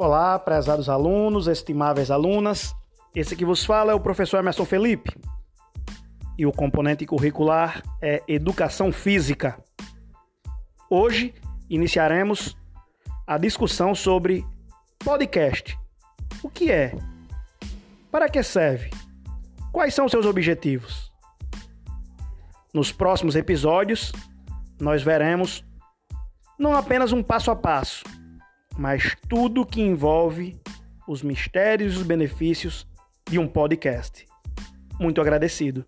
Olá, prezados alunos, estimáveis alunas. Esse que vos fala é o professor Emerson Felipe. E o componente curricular é Educação Física. Hoje iniciaremos a discussão sobre podcast. O que é? Para que serve? Quais são seus objetivos? Nos próximos episódios, nós veremos não apenas um passo a passo, mas tudo que envolve os mistérios e os benefícios de um podcast. Muito agradecido.